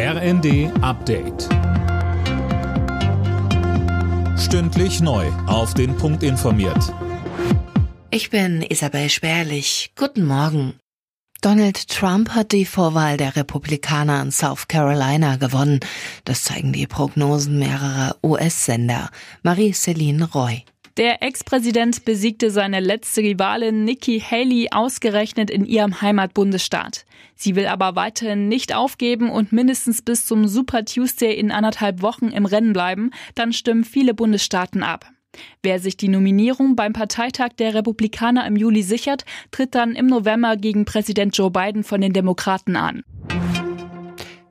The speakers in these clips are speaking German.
RND Update. Stündlich neu. Auf den Punkt informiert. Ich bin Isabel Spärlich. Guten Morgen. Donald Trump hat die Vorwahl der Republikaner in South Carolina gewonnen. Das zeigen die Prognosen mehrerer US-Sender. Marie-Céline Roy. Der Ex-Präsident besiegte seine letzte Rivalin Nikki Haley ausgerechnet in ihrem Heimatbundesstaat. Sie will aber weiterhin nicht aufgeben und mindestens bis zum Super Tuesday in anderthalb Wochen im Rennen bleiben, dann stimmen viele Bundesstaaten ab. Wer sich die Nominierung beim Parteitag der Republikaner im Juli sichert, tritt dann im November gegen Präsident Joe Biden von den Demokraten an.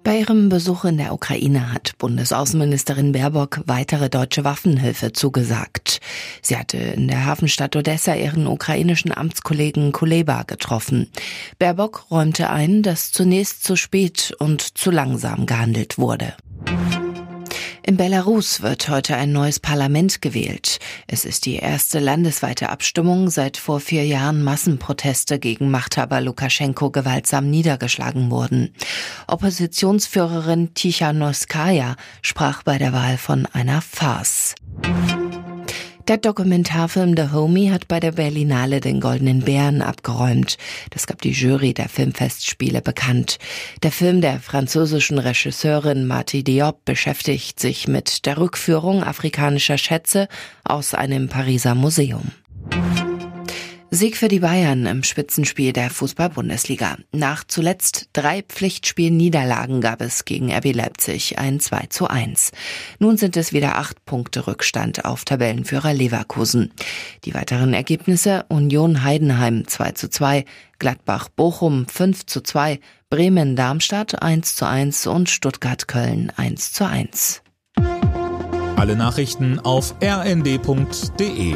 Bei ihrem Besuch in der Ukraine hat Bundesaußenministerin Baerbock weitere deutsche Waffenhilfe zugesagt. Sie hatte in der Hafenstadt Odessa ihren ukrainischen Amtskollegen Kuleba getroffen. Baerbock räumte ein, dass zunächst zu spät und zu langsam gehandelt wurde. In Belarus wird heute ein neues Parlament gewählt. Es ist die erste landesweite Abstimmung, seit vor vier Jahren Massenproteste gegen Machthaber Lukaschenko gewaltsam niedergeschlagen wurden. Oppositionsführerin Tichanowskaja sprach bei der Wahl von einer Farce. Der Dokumentarfilm The Homie hat bei der Berlinale den Goldenen Bären abgeräumt. Das gab die Jury der Filmfestspiele bekannt. Der Film der französischen Regisseurin Marty Diop beschäftigt sich mit der Rückführung afrikanischer Schätze aus einem Pariser Museum. Sieg für die Bayern im Spitzenspiel der Fußball-Bundesliga. Nach zuletzt drei Pflichtspielniederlagen gab es gegen RB Leipzig ein 2 zu 1. Nun sind es wieder acht Punkte Rückstand auf Tabellenführer Leverkusen. Die weiteren Ergebnisse Union Heidenheim 2 zu 2, Gladbach Bochum 5 zu 2, Bremen Darmstadt 1 zu 1 und Stuttgart Köln 1 zu 1. Alle Nachrichten auf rnd.de